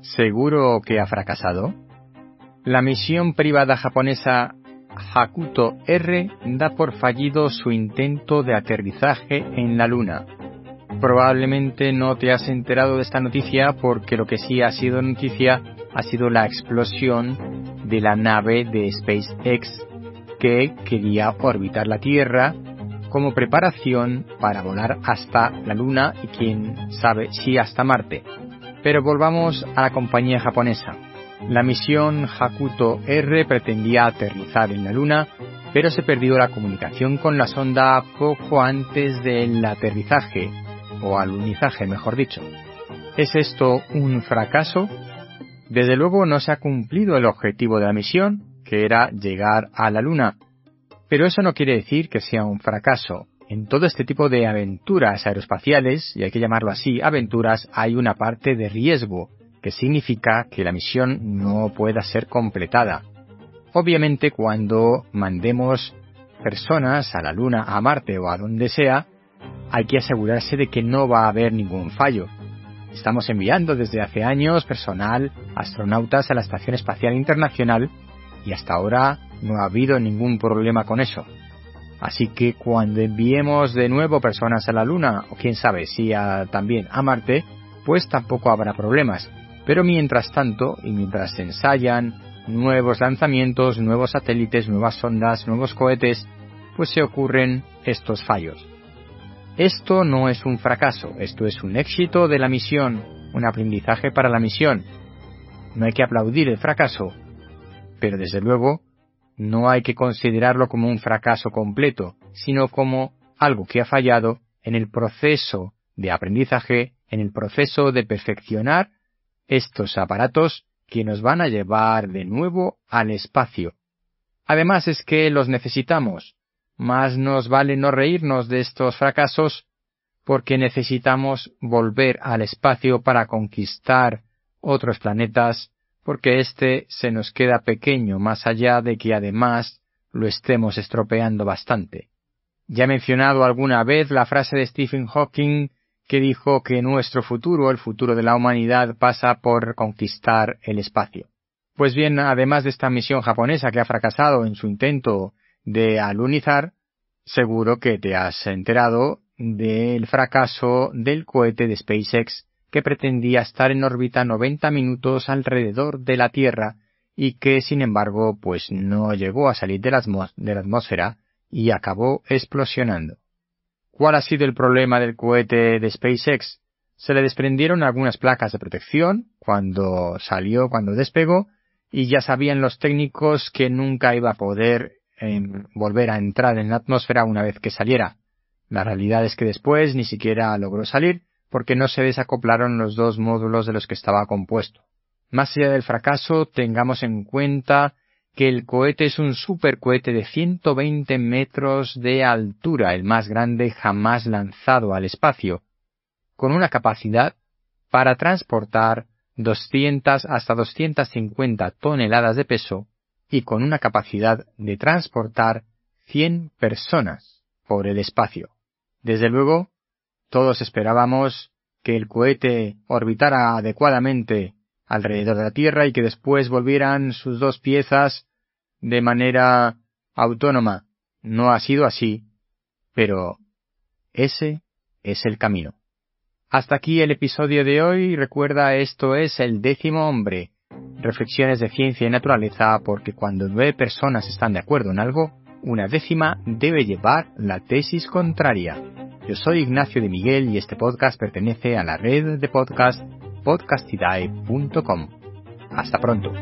¿Seguro que ha fracasado? La misión privada japonesa Hakuto R da por fallido su intento de aterrizaje en la Luna. Probablemente no te has enterado de esta noticia porque lo que sí ha sido noticia ha sido la explosión de la nave de SpaceX que quería orbitar la Tierra como preparación para volar hasta la Luna y quién sabe si hasta Marte. Pero volvamos a la compañía japonesa. La misión Hakuto R pretendía aterrizar en la Luna, pero se perdió la comunicación con la sonda poco antes del aterrizaje, o alunizaje mejor dicho. ¿Es esto un fracaso? Desde luego no se ha cumplido el objetivo de la misión, que era llegar a la Luna, pero eso no quiere decir que sea un fracaso. En todo este tipo de aventuras aeroespaciales, y hay que llamarlo así, aventuras, hay una parte de riesgo, que significa que la misión no pueda ser completada. Obviamente cuando mandemos personas a la Luna, a Marte o a donde sea, hay que asegurarse de que no va a haber ningún fallo. Estamos enviando desde hace años personal, astronautas a la Estación Espacial Internacional y hasta ahora no ha habido ningún problema con eso. Así que cuando enviemos de nuevo personas a la Luna, o quién sabe si también a Marte, pues tampoco habrá problemas. Pero mientras tanto, y mientras se ensayan nuevos lanzamientos, nuevos satélites, nuevas sondas, nuevos cohetes, pues se ocurren estos fallos. Esto no es un fracaso, esto es un éxito de la misión, un aprendizaje para la misión. No hay que aplaudir el fracaso, pero desde luego no hay que considerarlo como un fracaso completo, sino como algo que ha fallado en el proceso de aprendizaje, en el proceso de perfeccionar estos aparatos que nos van a llevar de nuevo al espacio. Además es que los necesitamos. Más nos vale no reírnos de estos fracasos porque necesitamos volver al espacio para conquistar otros planetas porque éste se nos queda pequeño más allá de que además lo estemos estropeando bastante. Ya he mencionado alguna vez la frase de Stephen Hawking que dijo que nuestro futuro, el futuro de la humanidad, pasa por conquistar el espacio. Pues bien, además de esta misión japonesa que ha fracasado en su intento de alunizar, seguro que te has enterado del fracaso del cohete de SpaceX que pretendía estar en órbita 90 minutos alrededor de la Tierra y que, sin embargo, pues no llegó a salir de la, atmósfera y acabó explosionando. ¿Cuál ha sido el problema del cohete de SpaceX? Se le desprendieron algunas placas de protección cuando salió, cuando despegó, y ya sabían los técnicos que nunca iba a poder em, volver a entrar en la atmósfera una vez que saliera. La realidad es que después ni siquiera logró salir porque no se desacoplaron los dos módulos de los que estaba compuesto. Más allá del fracaso, tengamos en cuenta que el cohete es un supercohete de 120 metros de altura, el más grande jamás lanzado al espacio, con una capacidad para transportar 200 hasta 250 toneladas de peso y con una capacidad de transportar 100 personas por el espacio. Desde luego, todos esperábamos que el cohete orbitara adecuadamente alrededor de la Tierra y que después volvieran sus dos piezas de manera autónoma. No ha sido así, pero ese es el camino. Hasta aquí el episodio de hoy. Recuerda, esto es el décimo hombre. Reflexiones de ciencia y naturaleza, porque cuando nueve personas están de acuerdo en algo, una décima debe llevar la tesis contraria. Yo soy Ignacio de Miguel y este podcast pertenece a la red de podcast podcastidae.com. Hasta pronto.